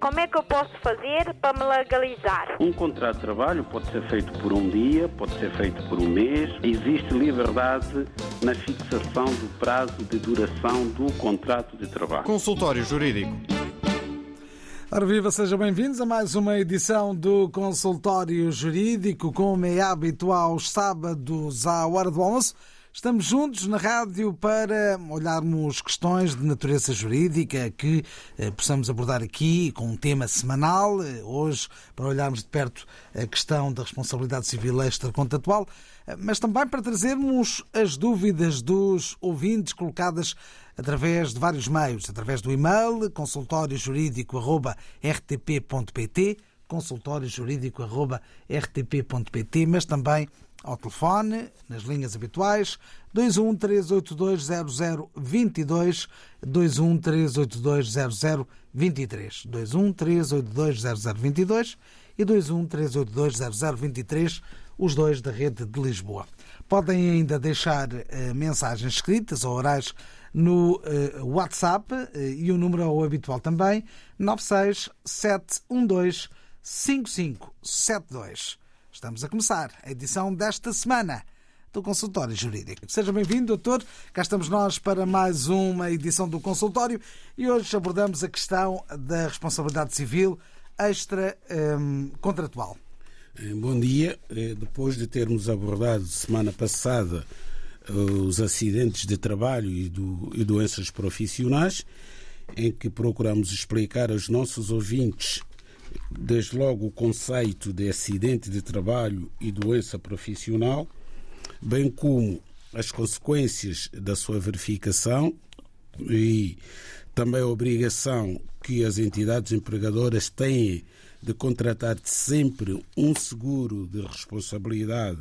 como é que eu posso fazer para me legalizar? Um contrato de trabalho pode ser feito por um dia, pode ser feito por um mês. Existe liberdade na fixação do prazo de duração do contrato de trabalho. Consultório Jurídico. Ora viva, sejam bem-vindos a mais uma edição do Consultório Jurídico, como é habitual aos sábados à hora do almoço. Estamos juntos na rádio para olharmos questões de natureza jurídica que eh, possamos abordar aqui com um tema semanal. Eh, hoje, para olharmos de perto a questão da responsabilidade civil extracontratual, eh, mas também para trazermos as dúvidas dos ouvintes colocadas através de vários meios, através do e-mail consultóriojurídico.rtp.pt consultóriojurídico.rtp.pt, mas também ao telefone, nas linhas habituais, 21 382 21 382 23 21 382 23 e 21 382 os dois da rede de Lisboa. Podem ainda deixar uh, mensagens escritas ou orais no uh, WhatsApp uh, e o número é o habitual também, 96712 5572. Estamos a começar a edição desta semana do Consultório Jurídico. Seja bem-vindo, doutor. Cá estamos nós para mais uma edição do consultório e hoje abordamos a questão da responsabilidade civil extra-contratual. Eh, bom dia. Eh, depois de termos abordado semana passada eh, os acidentes de trabalho e, do, e doenças profissionais, em que procuramos explicar aos nossos ouvintes desde logo o conceito de acidente de trabalho e doença profissional, bem como as consequências da sua verificação e também a obrigação que as entidades empregadoras têm de contratar sempre um seguro de responsabilidade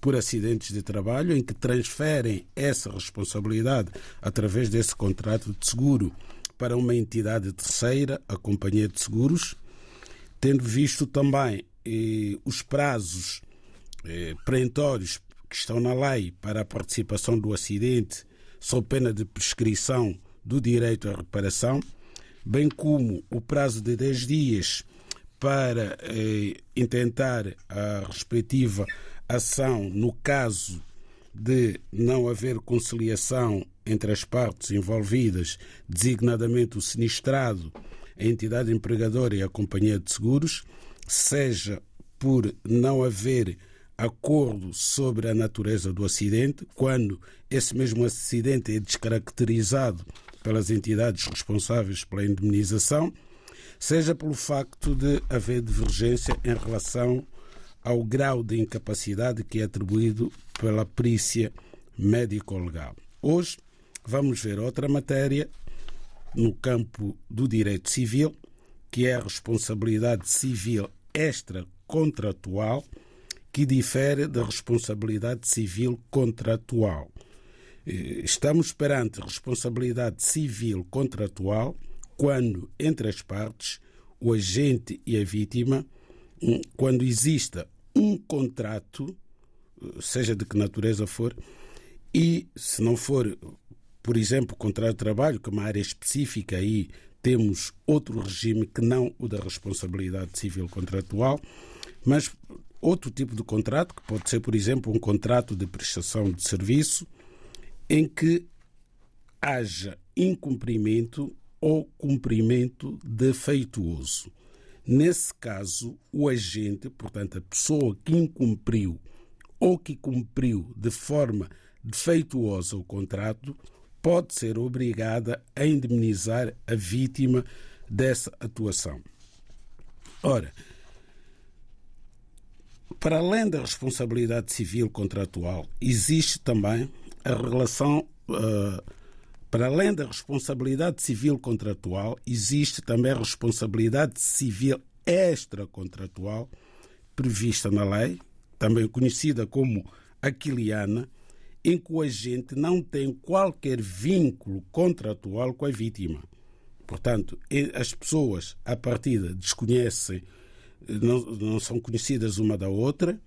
por acidentes de trabalho, em que transferem essa responsabilidade através desse contrato de seguro para uma entidade terceira, a Companhia de Seguros, tendo visto também eh, os prazos eh, perentórios que estão na lei para a participação do acidente, sob pena de prescrição do direito à reparação, bem como o prazo de 10 dias para eh, intentar a respectiva ação no caso de não haver conciliação entre as partes envolvidas, designadamente o sinistrado a entidade empregadora e a companhia de seguros, seja por não haver acordo sobre a natureza do acidente, quando esse mesmo acidente é descaracterizado pelas entidades responsáveis pela indemnização, seja pelo facto de haver divergência em relação ao grau de incapacidade que é atribuído pela perícia médico-legal. Hoje vamos ver outra matéria no campo do direito civil, que é a responsabilidade civil extracontratual, que difere da responsabilidade civil contratual. Eh, estamos perante responsabilidade civil contratual quando, entre as partes, o agente e a vítima, quando exista um contrato, eh, seja de que natureza for, e se não for por exemplo, contrato de trabalho, que é uma área específica, aí temos outro regime que não o da responsabilidade civil contratual, mas outro tipo de contrato, que pode ser, por exemplo, um contrato de prestação de serviço, em que haja incumprimento ou cumprimento defeituoso. Nesse caso, o agente, portanto, a pessoa que incumpriu ou que cumpriu de forma defeituosa o contrato, pode ser obrigada a indemnizar a vítima dessa atuação. Ora, para além da responsabilidade civil contratual, existe também a relação. Uh, para além da responsabilidade civil contratual, existe também a responsabilidade civil extracontratual prevista na lei, também conhecida como aquiliana, em que o agente não tem qualquer vínculo contratual com a vítima. Portanto, as pessoas, à partida, desconhecem, não, não são conhecidas uma da outra.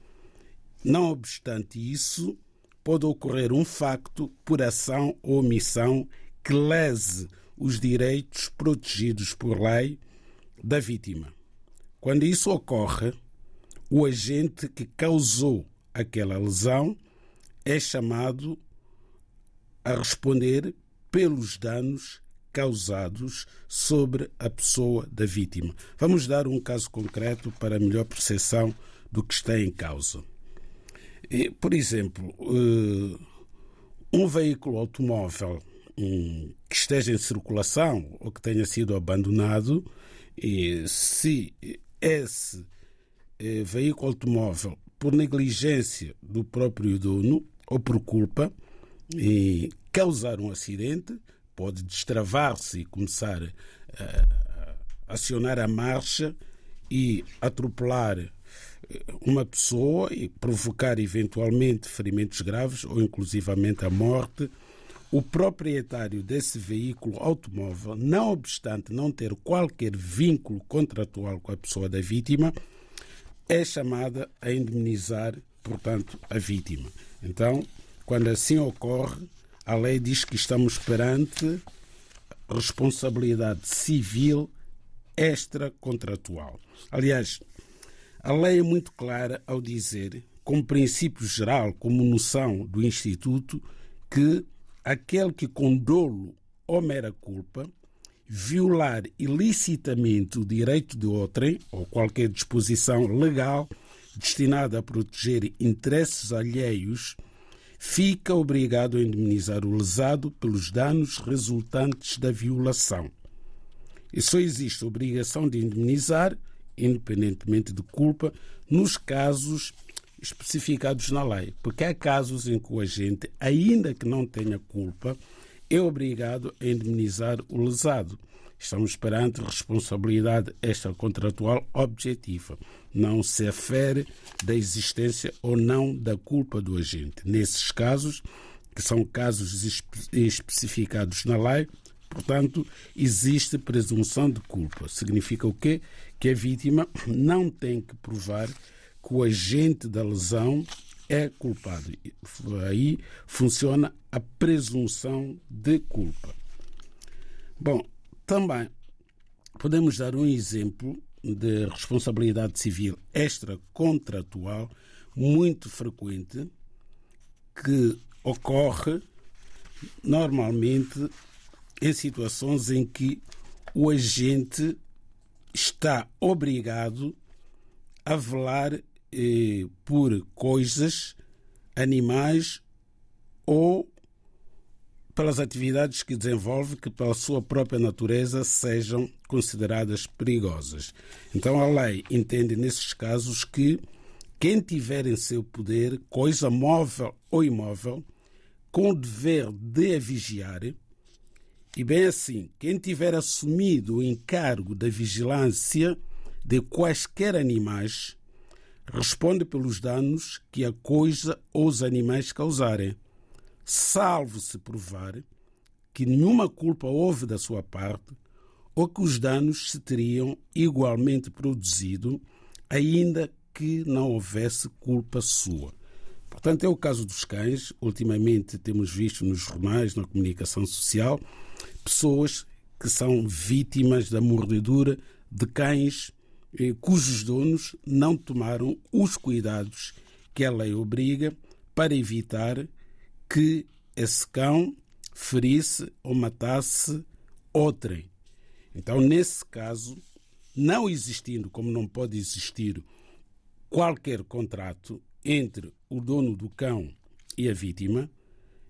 Não obstante isso, pode ocorrer um facto por ação ou omissão que lese os direitos protegidos por lei da vítima. Quando isso ocorre, o agente que causou aquela lesão é chamado a responder pelos danos causados sobre a pessoa da vítima. Vamos dar um caso concreto para melhor percepção do que está em causa. Por exemplo, eh, um veículo automóvel que esteja em circulação ou que tenha sido abandonado, se esse eh, veículo automóvel, por negligência do próprio dono ou por culpa, causar um acidente, pode destravar-se e começar a acionar a marcha e atropelar eh, uma pessoa e provocar eventualmente ferimentos graves ou inclusivamente a morte, o proprietário desse veículo automóvel, não obstante não ter qualquer vínculo contratual com a pessoa da vítima, é chamada a indemnizar, portanto, a vítima. Então, quando assim ocorre, a lei diz que estamos perante responsabilidade civil extracontratual. Aliás, a lei é muito clara ao dizer, como princípio geral, como noção do Instituto, que aquele que com dolo ou mera culpa violar ilicitamente o direito de outrem ou qualquer disposição legal destinada a proteger interesses alheios fica obrigado a indemnizar o lesado pelos danos resultantes da violação. E só existe obrigação de indemnizar, independentemente de culpa, nos casos especificados na lei. Porque há casos em que o agente, ainda que não tenha culpa, é obrigado a indemnizar o lesado. Estamos perante responsabilidade extracontratual objetiva. Não se afere da existência ou não da culpa do agente. Nesses casos, que são casos especificados na lei, portanto, existe presunção de culpa. Significa o quê? Que a vítima não tem que provar que o agente da lesão é culpado. Aí funciona a presunção de culpa. Bom, também podemos dar um exemplo de responsabilidade civil extracontratual muito frequente que ocorre normalmente em situações em que o agente está obrigado a velar eh, por coisas, animais ou pelas atividades que desenvolve que, pela sua própria natureza, sejam consideradas perigosas. Então, a lei entende nesses casos que quem tiver em seu poder coisa móvel ou imóvel, com o dever de a vigiar, e bem assim, quem tiver assumido o encargo da vigilância de quaisquer animais, responde pelos danos que a coisa ou os animais causarem, salvo se provar que nenhuma culpa houve da sua parte ou que os danos se teriam igualmente produzido, ainda que não houvesse culpa sua. Portanto, é o caso dos cães. Ultimamente temos visto nos jornais, na comunicação social, pessoas que são vítimas da mordedura de cães eh, cujos donos não tomaram os cuidados que a lei obriga para evitar que esse cão ferisse ou matasse outrem. Então, nesse caso, não existindo, como não pode existir, qualquer contrato entre o dono do cão e a vítima,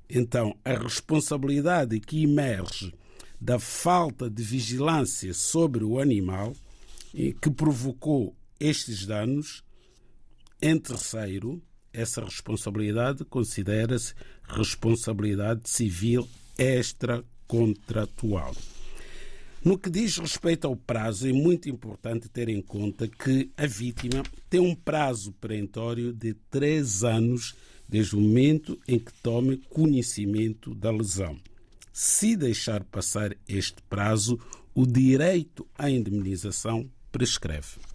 então a responsabilidade que emerge da falta de vigilância sobre o animal que provocou estes danos, em terceiro, essa responsabilidade considera-se responsabilidade civil extracontratual. No que diz respeito ao prazo, é muito importante ter em conta que a vítima tem um prazo perentório de três anos desde o momento em que tome conhecimento da lesão. Se deixar passar este prazo, o direito à indemnização prescreve.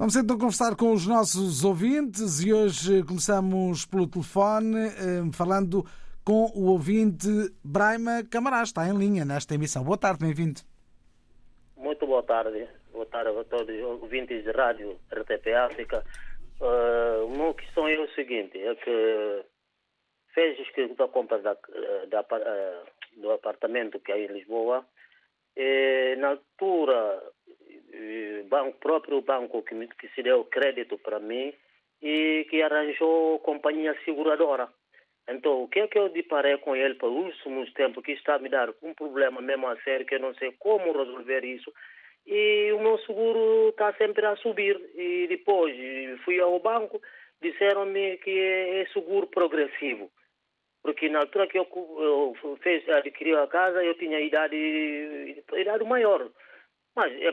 Vamos então conversar com os nossos ouvintes e hoje começamos pelo telefone eh, falando com o ouvinte Braima Camarás. Está em linha nesta emissão. Boa tarde, bem-vindo. Muito boa tarde. Boa tarde a todos os ouvintes de rádio RTP África. Uh, uma questão é o seguinte, é que fez da compra da, da, uh, do apartamento que é em Lisboa, e, na altura, o banco, próprio banco que, me, que se deu crédito para mim e que arranjou companhia seguradora. Então, o que é que eu deparei com ele para os últimos tempos, que está a me dar um problema mesmo a sério, que eu não sei como resolver isso, e o meu seguro está sempre a subir. E depois fui ao banco, disseram-me que é, seguro progressivo. Porque na altura que eu, eu fez, adquiri a casa, eu tinha idade, idade maior. Mas é,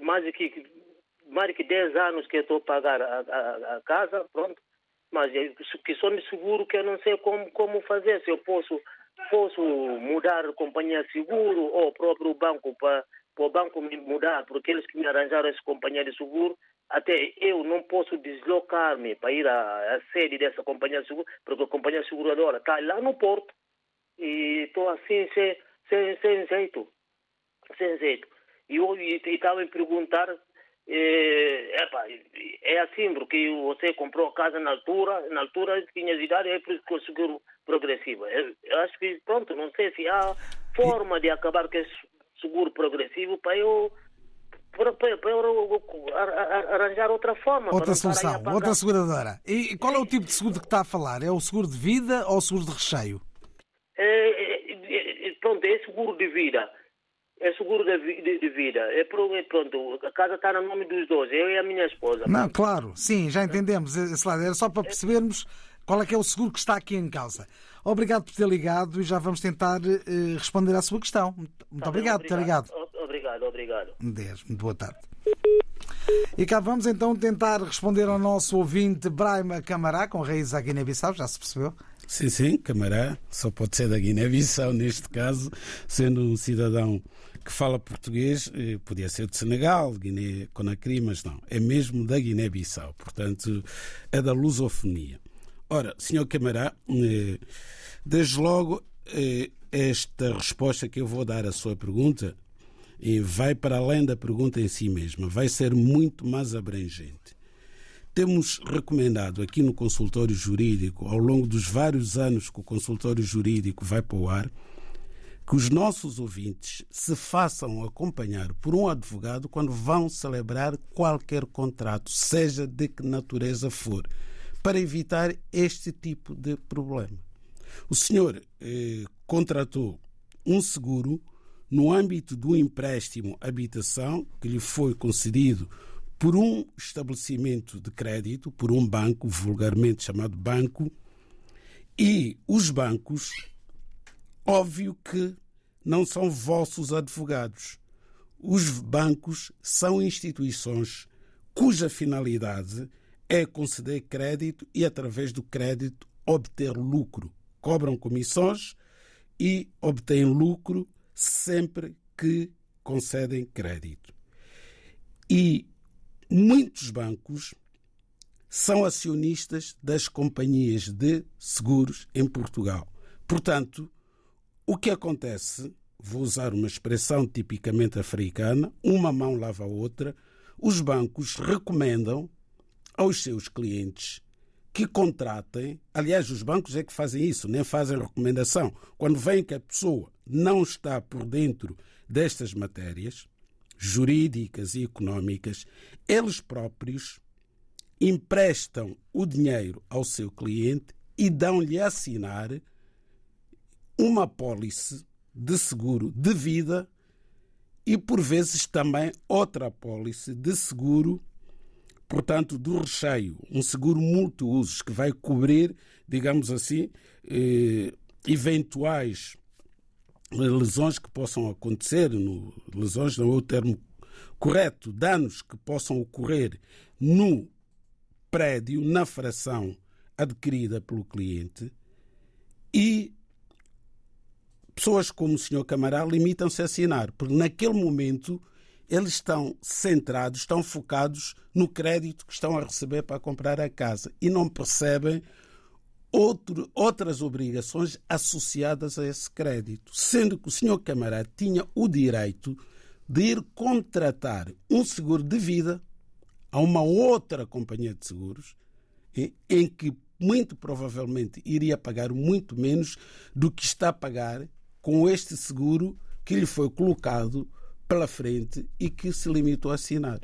mais, de que, mais de que 10 anos que estou a pagar a, a, a casa, pronto. Mas que só me seguro que eu não sei como, como fazer, se eu posso, posso mudar companhia de seguro ou o próprio banco para, para o banco me mudar, porque eles que me arranjaram essa companhia de seguro, até eu não posso deslocar-me para ir à, à, sede dessa companhia de seguro, porque a companhia seguradora está lá no porto. E estou assim sem, sem, sem jeito, sem jeito. E eu estava a perguntar é, epa, é assim, porque você comprou a casa na altura, na altura tinha idade, é por isso que o seguro progressivo. Eu, eu acho que, pronto, não sei se há forma de acabar com esse seguro progressivo para eu para, para, para eu arranjar outra forma. Outra solução, outra seguradora. E qual é o tipo de seguro que está a falar? É o seguro de vida ou o seguro de recheio? É, é, é pronto, é seguro de vida é seguro de, de, de vida. É, pronto, a casa está no nome dos dois, eu e a minha esposa. Não, claro, sim, já entendemos esse lado. Era só para percebermos qual é que é o seguro que está aqui em causa. Obrigado por ter ligado e já vamos tentar uh, responder à sua questão. Muito, tá obrigado, por ter ligado. Obrigado, obrigado. Deus, muito boa tarde. E cá vamos então tentar responder ao nosso ouvinte Braima Camará, com raiz à Guiné-Bissau, já se percebeu? Sim, sim, Camará, só pode ser da Guiné-Bissau neste caso, sendo um cidadão que fala português, eh, podia ser de Senegal, Guiné-Conakry, mas não, é mesmo da Guiné-Bissau, portanto é da lusofonia. Ora, senhor Camará, eh, desde logo eh, esta resposta que eu vou dar à sua pergunta vai para além da pergunta em si mesma, vai ser muito mais abrangente. Temos recomendado aqui no consultório jurídico, ao longo dos vários anos que o consultório jurídico vai para o ar, que os nossos ouvintes se façam acompanhar por um advogado quando vão celebrar qualquer contrato, seja de que natureza for, para evitar este tipo de problema. O senhor eh, contratou um seguro no âmbito do empréstimo habitação que lhe foi concedido por um estabelecimento de crédito, por um banco, vulgarmente chamado banco, e os bancos Óbvio que não são vossos advogados. Os bancos são instituições cuja finalidade é conceder crédito e, através do crédito, obter lucro. Cobram comissões e obtêm lucro sempre que concedem crédito. E muitos bancos são acionistas das companhias de seguros em Portugal. Portanto, o que acontece, vou usar uma expressão tipicamente africana, uma mão lava a outra, os bancos recomendam aos seus clientes que contratem, aliás, os bancos é que fazem isso, nem fazem recomendação. Quando veem que a pessoa não está por dentro destas matérias jurídicas e económicas, eles próprios emprestam o dinheiro ao seu cliente e dão-lhe a assinar uma apólice de seguro de vida e, por vezes, também outra apólice de seguro, portanto, do recheio, um seguro multiusos que vai cobrir, digamos assim, eh, eventuais lesões que possam acontecer, no, lesões não é o termo correto danos que possam ocorrer no prédio, na fração adquirida pelo cliente e pessoas como o Sr. Camará limitam-se a assinar, porque naquele momento eles estão centrados, estão focados no crédito que estão a receber para comprar a casa e não percebem outro, outras obrigações associadas a esse crédito, sendo que o Sr. Camará tinha o direito de ir contratar um seguro de vida a uma outra companhia de seguros em que muito provavelmente iria pagar muito menos do que está a pagar com este seguro que lhe foi colocado pela frente e que se limitou a assinar.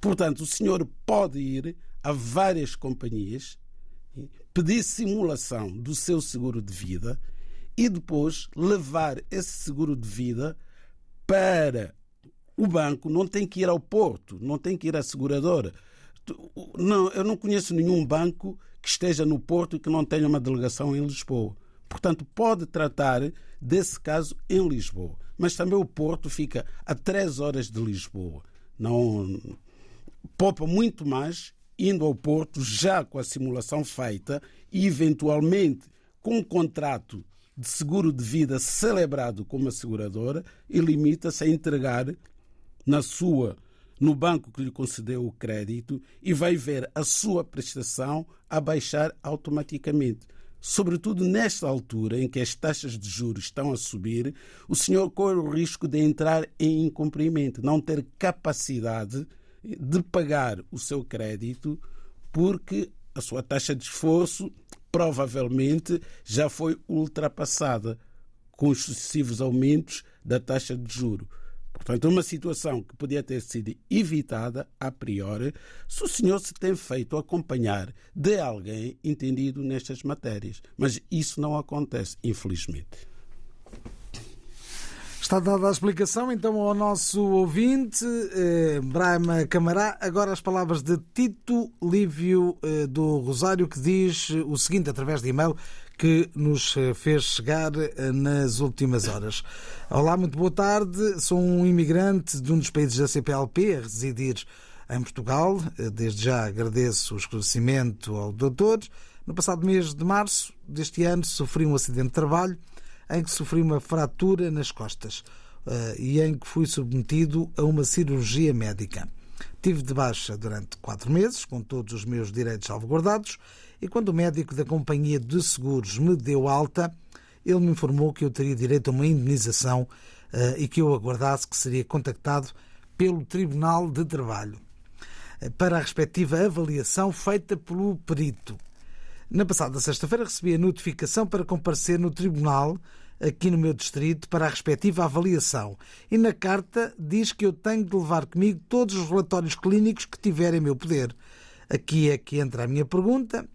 Portanto, o senhor pode ir a várias companhias, pedir simulação do seu seguro de vida e depois levar esse seguro de vida para o banco. Não tem que ir ao porto, não tem que ir à seguradora. Não, eu não conheço nenhum banco que esteja no porto e que não tenha uma delegação em Lisboa. Portanto, pode tratar desse caso em Lisboa. Mas também o Porto fica a três horas de Lisboa. Não poupa muito mais indo ao Porto já com a simulação feita e eventualmente com um contrato de seguro de vida celebrado com uma seguradora e limita-se a entregar na sua no banco que lhe concedeu o crédito e vai ver a sua prestação a baixar automaticamente sobretudo nesta altura em que as taxas de juros estão a subir, o senhor corre o risco de entrar em incumprimento, não ter capacidade de pagar o seu crédito, porque a sua taxa de esforço provavelmente já foi ultrapassada com os sucessivos aumentos da taxa de juro. Portanto, uma situação que podia ter sido evitada a priori se o senhor se tem feito acompanhar de alguém entendido nestas matérias. Mas isso não acontece, infelizmente. Está dada a explicação então ao nosso ouvinte, eh, Brahma Camará. Agora as palavras de Tito Lívio eh, do Rosário, que diz o seguinte através de e-mail que nos eh, fez chegar eh, nas últimas horas. Olá, muito boa tarde. Sou um imigrante de um dos países da CPLP a residir em Portugal. Eh, desde já agradeço o esclarecimento ao doutor. No passado mês de março deste ano sofri um acidente de trabalho em que sofri uma fratura nas costas e em que fui submetido a uma cirurgia médica. Tive de baixa durante quatro meses, com todos os meus direitos salvaguardados, e quando o médico da companhia de seguros me deu alta, ele me informou que eu teria direito a uma indenização uh, e que eu aguardasse que seria contactado pelo Tribunal de Trabalho uh, para a respectiva avaliação feita pelo perito. Na passada sexta-feira recebi a notificação para comparecer no tribunal aqui no meu distrito para a respectiva avaliação. E na carta diz que eu tenho de levar comigo todos os relatórios clínicos que tiver em meu poder. Aqui é que entra a minha pergunta.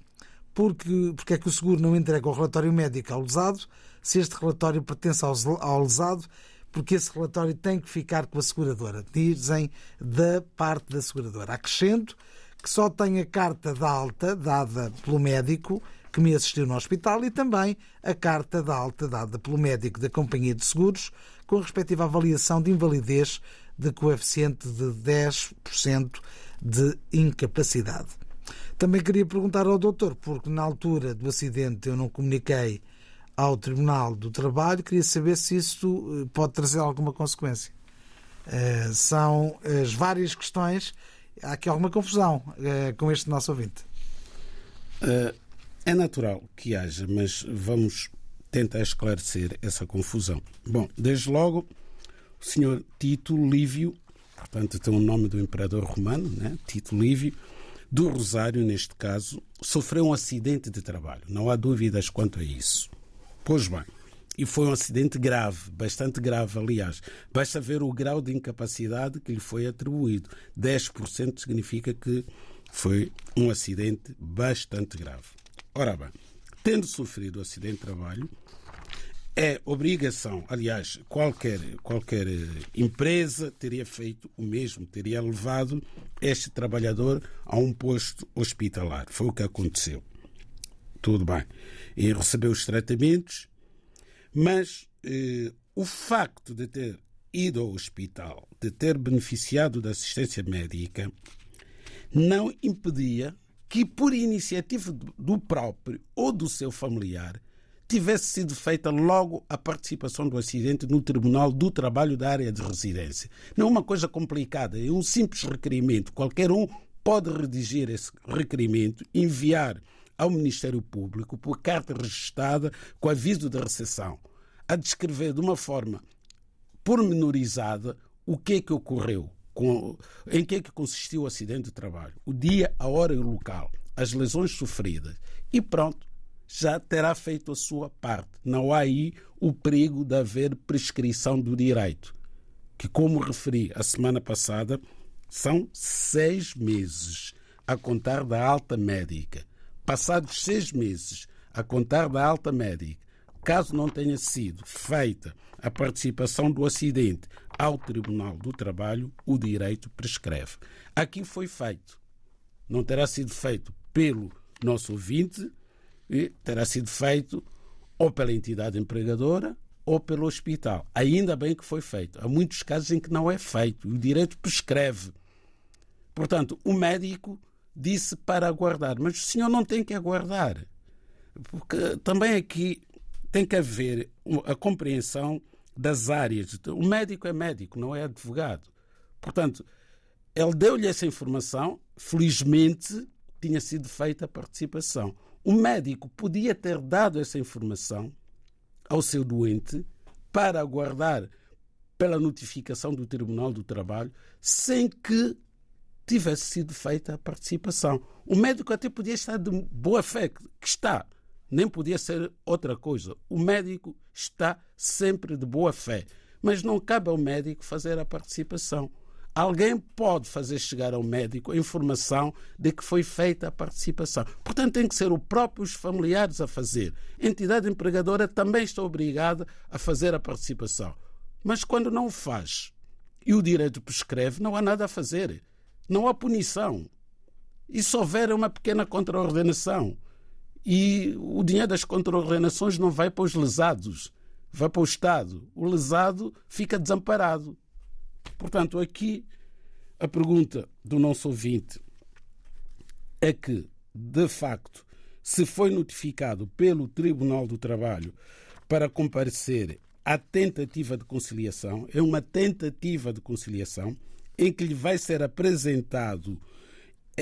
Porque, porque é que o seguro não entrega o relatório médico ao lesado? Se este relatório pertence ao, ao lesado, porque esse relatório tem que ficar com a seguradora. Dizem da parte da seguradora. Acrescento que só tem a carta de alta dada pelo médico que me assistiu no hospital e também a carta de alta dada pelo médico da companhia de seguros com a respectiva avaliação de invalidez de coeficiente de 10% de incapacidade. Também queria perguntar ao doutor, porque na altura do acidente eu não comuniquei ao Tribunal do Trabalho, queria saber se isso eh, pode trazer alguma consequência. Eh, são as várias questões há aqui alguma confusão uh, com este nosso ouvinte. É natural que haja, mas vamos tentar esclarecer essa confusão. Bom, desde logo, o senhor Tito Lívio, portanto tem o nome do imperador romano, né? Tito Lívio, do Rosário, neste caso, sofreu um acidente de trabalho. Não há dúvidas quanto a isso. Pois bem, e foi um acidente grave, bastante grave, aliás. Basta ver o grau de incapacidade que lhe foi atribuído. 10% significa que foi um acidente bastante grave. Ora bem, tendo sofrido o acidente de trabalho, é obrigação, aliás, qualquer, qualquer empresa teria feito o mesmo, teria levado este trabalhador a um posto hospitalar. Foi o que aconteceu. Tudo bem. E recebeu os tratamentos mas eh, o facto de ter ido ao hospital, de ter beneficiado da assistência médica, não impedia que, por iniciativa do próprio ou do seu familiar, tivesse sido feita logo a participação do acidente no Tribunal do Trabalho da área de residência. Não é uma coisa complicada, é um simples requerimento. Qualquer um pode redigir esse requerimento, enviar ao Ministério Público por carta registrada com aviso de recepção, a descrever de uma forma pormenorizada o que é que ocorreu, com, em que é que consistiu o acidente de trabalho, o dia, a hora e o local, as lesões sofridas. E pronto, já terá feito a sua parte. Não há aí o perigo de haver prescrição do direito, que, como referi a semana passada, são seis meses a contar da alta médica. Passados seis meses a contar da alta médica, caso não tenha sido feita a participação do acidente ao Tribunal do Trabalho, o direito prescreve. Aqui foi feito. Não terá sido feito pelo nosso ouvinte, terá sido feito ou pela entidade empregadora ou pelo hospital. Ainda bem que foi feito. Há muitos casos em que não é feito. O direito prescreve. Portanto, o médico disse para aguardar, mas o senhor não tem que aguardar. Porque também aqui tem que haver a compreensão das áreas. O médico é médico, não é advogado. Portanto, ele deu-lhe essa informação, felizmente tinha sido feita a participação. O médico podia ter dado essa informação ao seu doente para aguardar pela notificação do Tribunal do Trabalho sem que tivesse sido feita a participação. O médico até podia estar de boa fé, que está, nem podia ser outra coisa. O médico está sempre de boa fé, mas não cabe ao médico fazer a participação. Alguém pode fazer chegar ao médico a informação de que foi feita a participação. Portanto, tem que ser os próprios familiares a fazer. A entidade empregadora também está obrigada a fazer a participação. Mas quando não o faz e o direito prescreve, não há nada a fazer. Não há punição. E se houver uma pequena contraordenação e o dinheiro das contraordenações não vai para os lesados, vai para o Estado. O lesado fica desamparado. Portanto, aqui a pergunta do nosso ouvinte é que, de facto, se foi notificado pelo Tribunal do Trabalho para comparecer à tentativa de conciliação, é uma tentativa de conciliação em que lhe vai ser apresentado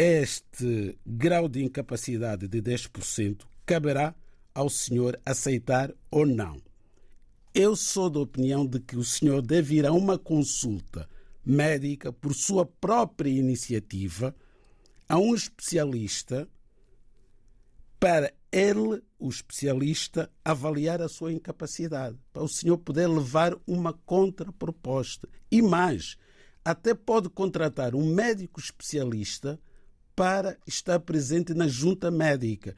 este grau de incapacidade de 10%, caberá ao senhor aceitar ou não. Eu sou da opinião de que o senhor deve ir a uma consulta médica por sua própria iniciativa a um especialista para ele, o especialista, avaliar a sua incapacidade, para o senhor poder levar uma contraproposta. E mais, até pode contratar um médico especialista para estar presente na junta médica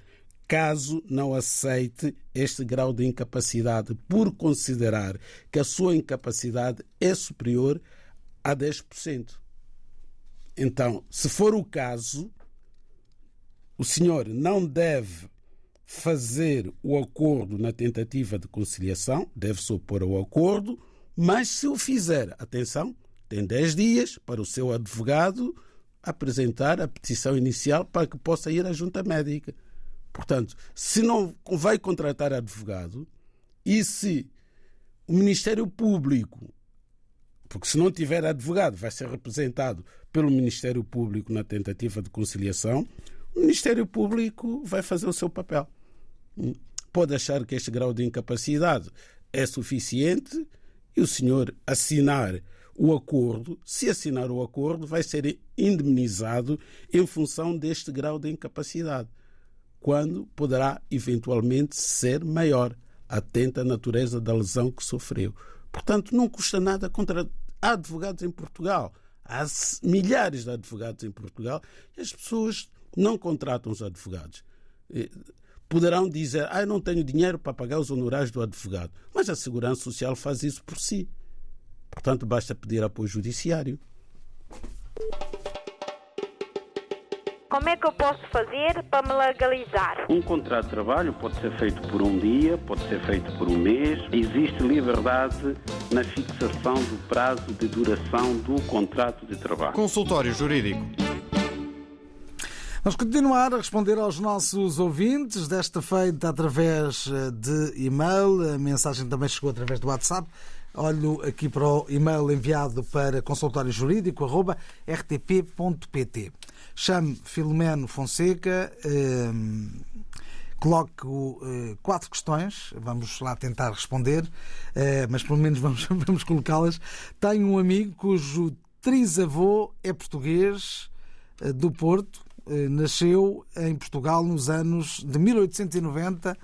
caso não aceite este grau de incapacidade, por considerar que a sua incapacidade é superior a 10%. Então, se for o caso, o senhor não deve fazer o acordo na tentativa de conciliação, deve se opor ao acordo, mas se o fizer, atenção, tem 10 dias para o seu advogado apresentar a petição inicial para que possa ir à junta médica. Portanto, se não vai contratar advogado e se o Ministério Público, porque se não tiver advogado, vai ser representado pelo Ministério Público na tentativa de conciliação, o Ministério Público vai fazer o seu papel. Pode achar que este grau de incapacidade é suficiente e o senhor assinar o acordo, se assinar o acordo, vai ser indemnizado em função deste grau de incapacidade quando poderá eventualmente ser maior, atenta à natureza da lesão que sofreu. Portanto, não custa nada contra. Advogados em Portugal, há milhares de advogados em Portugal e as pessoas não contratam os advogados. Poderão dizer, ah, eu não tenho dinheiro para pagar os honorários do advogado, mas a Segurança Social faz isso por si. Portanto, basta pedir apoio judiciário. Como é que eu posso fazer para me legalizar? Um contrato de trabalho pode ser feito por um dia, pode ser feito por um mês. Existe liberdade na fixação do prazo de duração do contrato de trabalho. Consultório Jurídico. Vamos continuar a responder aos nossos ouvintes, desta feita através eh, de e-mail. A mensagem também chegou através do WhatsApp. Olho aqui para o e-mail enviado para consultóriojurídico.rtp.pt. Chame Filomeno Fonseca. Eh, coloco eh, quatro questões, vamos lá tentar responder, eh, mas pelo menos vamos, vamos colocá-las. Tenho um amigo cujo trisavô é português eh, do Porto, nasceu em Portugal nos anos de 1890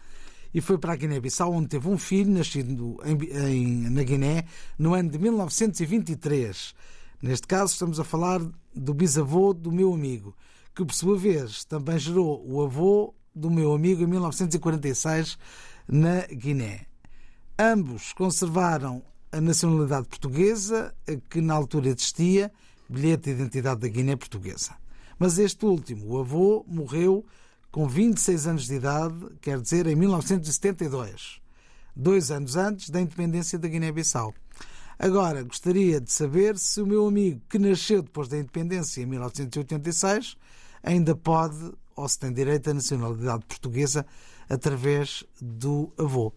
e foi para a Guiné-Bissau, onde teve um filho nascido em, na Guiné no ano de 1923. Neste caso, estamos a falar do bisavô do meu amigo, que por sua vez também gerou o avô do meu amigo em 1946 na Guiné. Ambos conservaram a nacionalidade portuguesa, que na altura existia, bilhete de identidade da Guiné portuguesa. Mas este último, o avô, morreu com 26 anos de idade, quer dizer, em 1972, dois anos antes da independência da Guiné-Bissau. Agora, gostaria de saber se o meu amigo, que nasceu depois da independência em 1986, ainda pode ou se tem direito à nacionalidade portuguesa através do avô.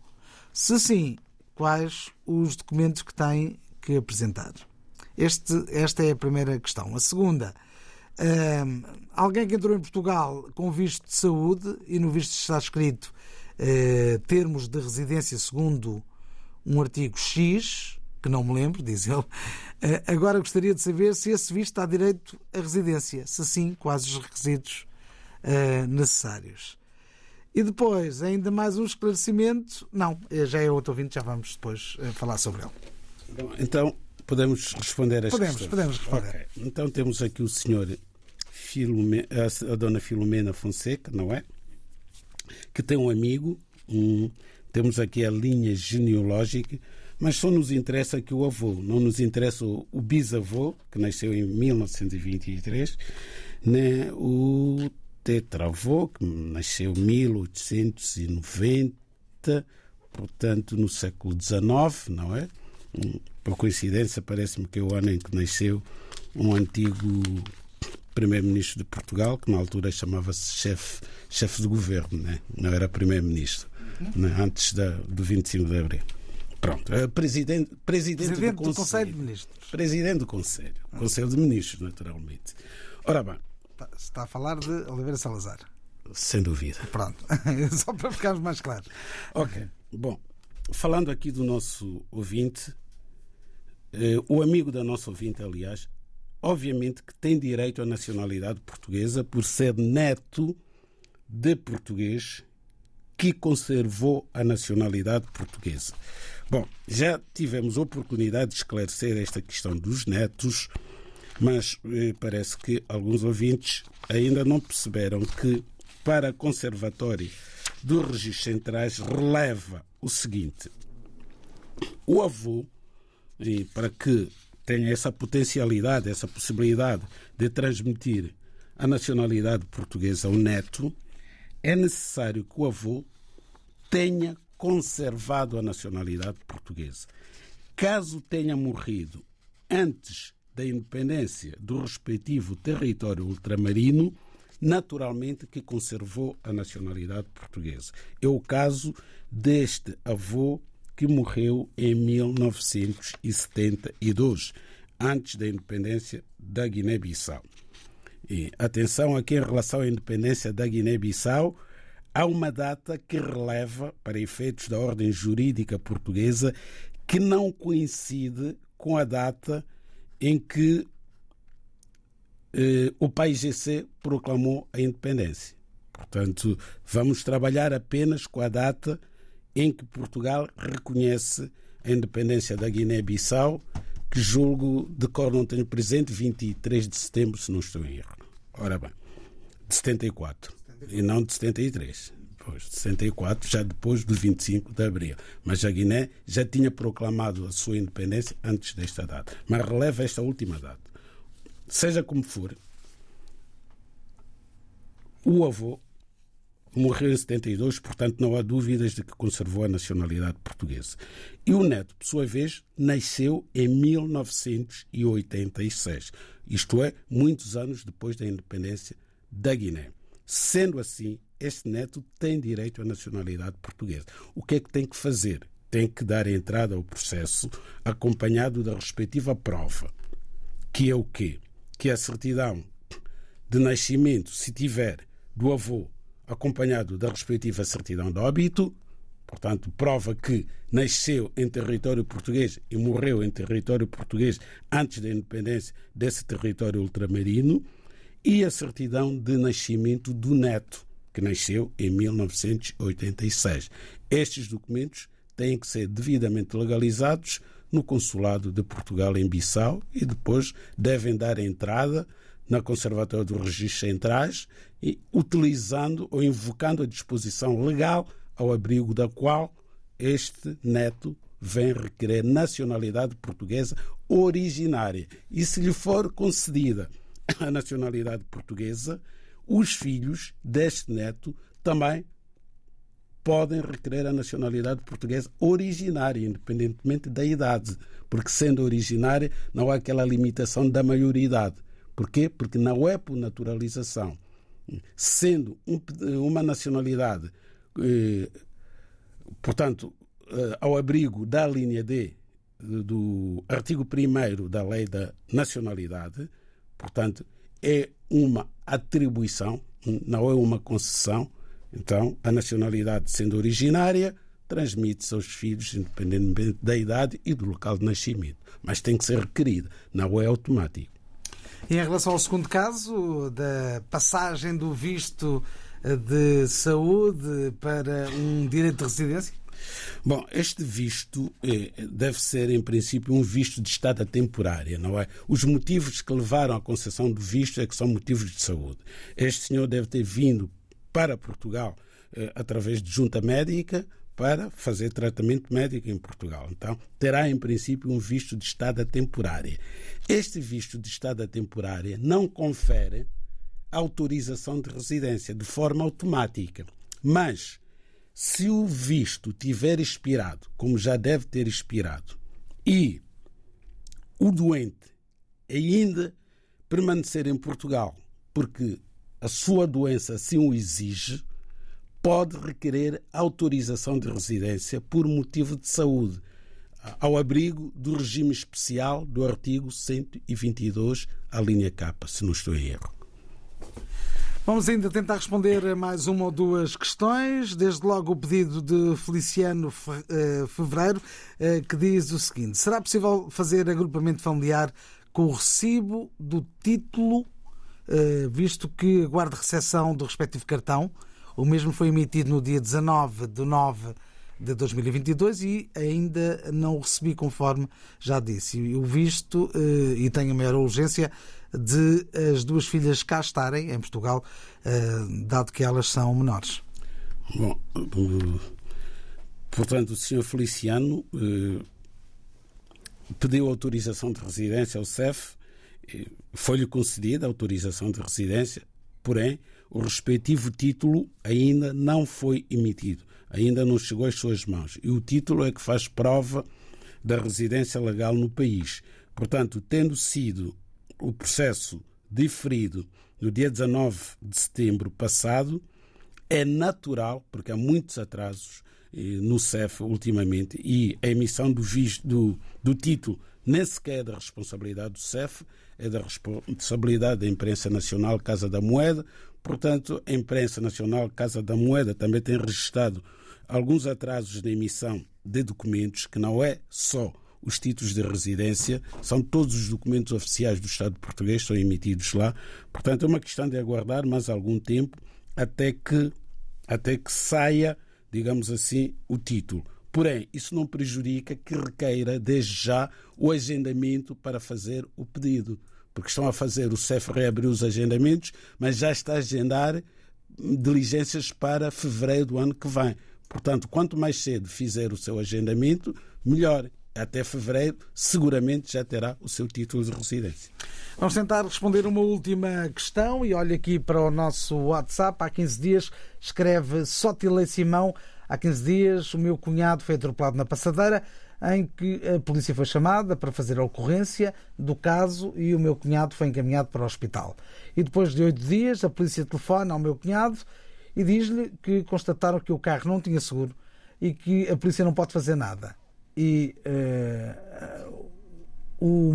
Se sim, quais os documentos que tem que apresentar? Este, esta é a primeira questão. A segunda, um, alguém que entrou em Portugal com visto de saúde e no visto está escrito uh, termos de residência segundo um artigo X, que não me lembro, diz ele. Uh, agora gostaria de saber se esse visto dá direito à residência. Se sim, quais os requisitos uh, necessários. E depois, ainda mais um esclarecimento. Não, já é outro ouvinte, já vamos depois falar sobre ele. Então, podemos responder as podemos, questões. Podemos responder. Okay. Então, temos aqui o senhor A dona Filomena Fonseca, não é? Que tem um amigo, um... temos aqui a linha genealógica, mas só nos interessa aqui o avô, não nos interessa o, o bisavô, que nasceu em 1923, nem né? o tetravô, que nasceu em 1890, portanto no século XIX, não é? Por coincidência, parece-me que é o ano em que nasceu um antigo primeiro-ministro de Portugal, que na altura chamava-se chefe, chefe de governo, né? não era primeiro-ministro, né? antes da, do 25 de abril. Pronto, presidente, presidente, presidente do, do, Conselho de Ministros. Presidente do Conselho. Conselho de Ministros, naturalmente. Ora bem. Está a falar de Oliveira Salazar. Sem dúvida. Pronto, só para ficarmos mais claros. Ok. Bom, falando aqui do nosso ouvinte, eh, o amigo da nossa ouvinte, aliás, obviamente que tem direito à nacionalidade portuguesa por ser neto de português que conservou a nacionalidade portuguesa. Bom, já tivemos oportunidade de esclarecer esta questão dos netos, mas eh, parece que alguns ouvintes ainda não perceberam que para a conservatória dos registros centrais releva o seguinte: o avô, para que tenha essa potencialidade, essa possibilidade de transmitir a nacionalidade portuguesa ao neto, é necessário que o avô tenha conservado a nacionalidade portuguesa. Caso tenha morrido antes da independência do respectivo território ultramarino, naturalmente que conservou a nacionalidade portuguesa. É o caso deste avô que morreu em 1972, antes da independência da Guiné-Bissau. E atenção aqui em relação à independência da Guiné-Bissau, há uma data que releva, para efeitos da ordem jurídica portuguesa, que não coincide com a data em que eh, o país GC proclamou a independência. Portanto, vamos trabalhar apenas com a data em que Portugal reconhece a independência da Guiné-Bissau, que julgo, de cor não tenho presente, 23 de setembro, se não estou em erro. Ora bem, de 74, 74. e não de 73. Pois, de 74, já depois do 25 de abril. Mas a Guiné já tinha proclamado a sua independência antes desta data. Mas releva esta última data. Seja como for, o avô morreu em 72, portanto não há dúvidas de que conservou a nacionalidade portuguesa. E o neto, por sua vez, nasceu em 1986, isto é, muitos anos depois da independência da Guiné. Sendo assim, este neto tem direito à nacionalidade portuguesa. O que é que tem que fazer? Tem que dar entrada ao processo acompanhado da respectiva prova, que é o quê? Que a certidão de nascimento, se tiver, do avô acompanhado da respectiva certidão de óbito, portanto, prova que nasceu em território português e morreu em território português antes da independência desse território ultramarino, e a certidão de nascimento do neto, que nasceu em 1986. Estes documentos têm que ser devidamente legalizados no Consulado de Portugal em Bissau e depois devem dar entrada na Conservatória dos Registros Centrais e utilizando ou invocando a disposição legal ao abrigo da qual este neto vem requerer nacionalidade portuguesa originária. E se lhe for concedida a nacionalidade portuguesa, os filhos deste neto também podem requerer a nacionalidade portuguesa originária, independentemente da idade, porque sendo originária não há aquela limitação da maioridade. Porquê? Porque não é por naturalização. Sendo um, uma nacionalidade, eh, portanto, eh, ao abrigo da linha D do artigo 1 da Lei da Nacionalidade, portanto, é uma atribuição, não é uma concessão. Então, a nacionalidade sendo originária, transmite-se aos filhos, independentemente da idade e do local de nascimento. Mas tem que ser requerida, não é automático. Em relação ao segundo caso, da passagem do visto de saúde para um direito de residência? Bom, este visto eh, deve ser, em princípio, um visto de estada temporária, não é? Os motivos que levaram à concessão do visto é que são motivos de saúde. Este senhor deve ter vindo para Portugal eh, através de junta médica, para fazer tratamento médico em Portugal. Então, terá em princípio um visto de estada temporária. Este visto de estada temporária não confere autorização de residência de forma automática, mas se o visto tiver expirado, como já deve ter expirado, e o doente ainda permanecer em Portugal porque a sua doença assim o exige, pode requerer autorização de residência por motivo de saúde, ao abrigo do regime especial do artigo 122, a linha K, se não estou em erro. Vamos ainda tentar responder a mais uma ou duas questões. Desde logo o pedido de Feliciano eh, Fevereiro, eh, que diz o seguinte: será possível fazer agrupamento familiar com o recibo do título, eh, visto que aguarda recepção do respectivo cartão? O mesmo foi emitido no dia 19 de 9 de 2022 e ainda não o recebi conforme já disse. O visto eh, e tenho a maior urgência de as duas filhas cá estarem em Portugal, eh, dado que elas são menores. Bom, portanto, o Sr. Feliciano eh, pediu autorização de residência ao CEF, foi-lhe concedida a autorização de residência, porém o respectivo título ainda não foi emitido, ainda não chegou às suas mãos. E o título é que faz prova da residência legal no país. Portanto, tendo sido o processo diferido no dia 19 de setembro passado, é natural, porque há muitos atrasos eh, no CEF ultimamente, e a emissão do, do, do título nem sequer é da responsabilidade do CEF, é da responsabilidade da imprensa nacional Casa da Moeda, Portanto, a imprensa nacional Casa da Moeda também tem registrado alguns atrasos na emissão de documentos, que não é só os títulos de residência, são todos os documentos oficiais do Estado português são emitidos lá. Portanto, é uma questão de aguardar mais algum tempo até que até que saia, digamos assim, o título. Porém, isso não prejudica que requeira desde já o agendamento para fazer o pedido porque estão a fazer, o CEF reabriu os agendamentos, mas já está a agendar diligências para fevereiro do ano que vem. Portanto, quanto mais cedo fizer o seu agendamento, melhor. até fevereiro, seguramente já terá o seu título de residência. Vamos tentar responder uma última questão e olha aqui para o nosso WhatsApp. Há 15 dias escreve Sótile Simão. Há 15 dias o meu cunhado foi atropelado na passadeira em que a polícia foi chamada para fazer a ocorrência do caso e o meu cunhado foi encaminhado para o hospital. E depois de oito dias, a polícia telefona ao meu cunhado e diz-lhe que constataram que o carro não tinha seguro e que a polícia não pode fazer nada. E uh, o,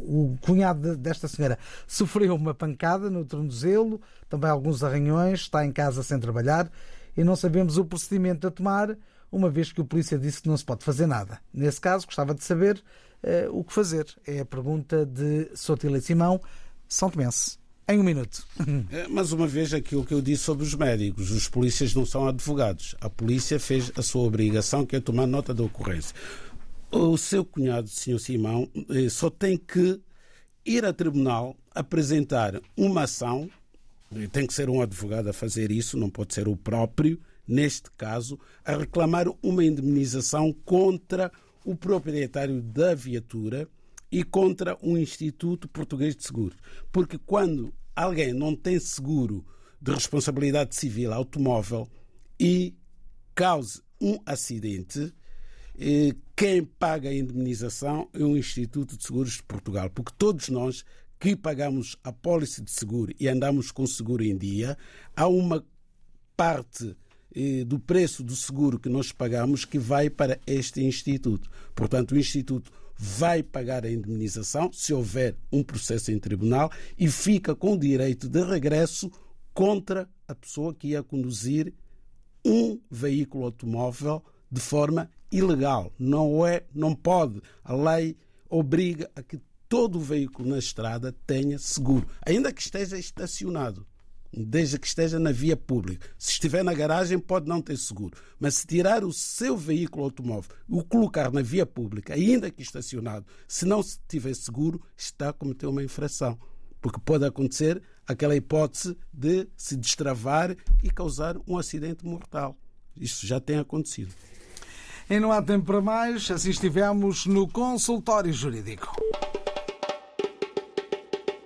o cunhado desta senhora sofreu uma pancada no tornozelo, também alguns arranhões, está em casa sem trabalhar e não sabemos o procedimento a tomar uma vez que o polícia disse que não se pode fazer nada. Nesse caso, gostava de saber uh, o que fazer. É a pergunta de Sotila Simão, São Tomense. Em um minuto. É, mais uma vez, aquilo que eu disse sobre os médicos. Os polícias não são advogados. A polícia fez a sua obrigação, que é tomar nota da ocorrência. O seu cunhado, Sr. Simão, eh, só tem que ir a tribunal apresentar uma ação. Tem que ser um advogado a fazer isso, não pode ser o próprio neste caso, a reclamar uma indemnização contra o proprietário da viatura e contra o Instituto Português de Seguros. Porque quando alguém não tem seguro de responsabilidade civil automóvel e cause um acidente, eh, quem paga a indemnização é o Instituto de Seguros de Portugal, porque todos nós que pagamos a pólice de seguro e andamos com seguro em dia, há uma parte do preço do seguro que nós pagamos que vai para este Instituto. Portanto, o Instituto vai pagar a indemnização se houver um processo em tribunal e fica com o direito de regresso contra a pessoa que ia conduzir um veículo automóvel de forma ilegal. Não é, não pode. A lei obriga a que todo o veículo na estrada tenha seguro, ainda que esteja estacionado desde que esteja na via pública. Se estiver na garagem, pode não ter seguro. Mas se tirar o seu veículo automóvel e o colocar na via pública, ainda que estacionado, se não tiver seguro, está a cometer uma infração. Porque pode acontecer aquela hipótese de se destravar e causar um acidente mortal. Isso já tem acontecido. E não há tempo para mais, assim estivemos no consultório jurídico.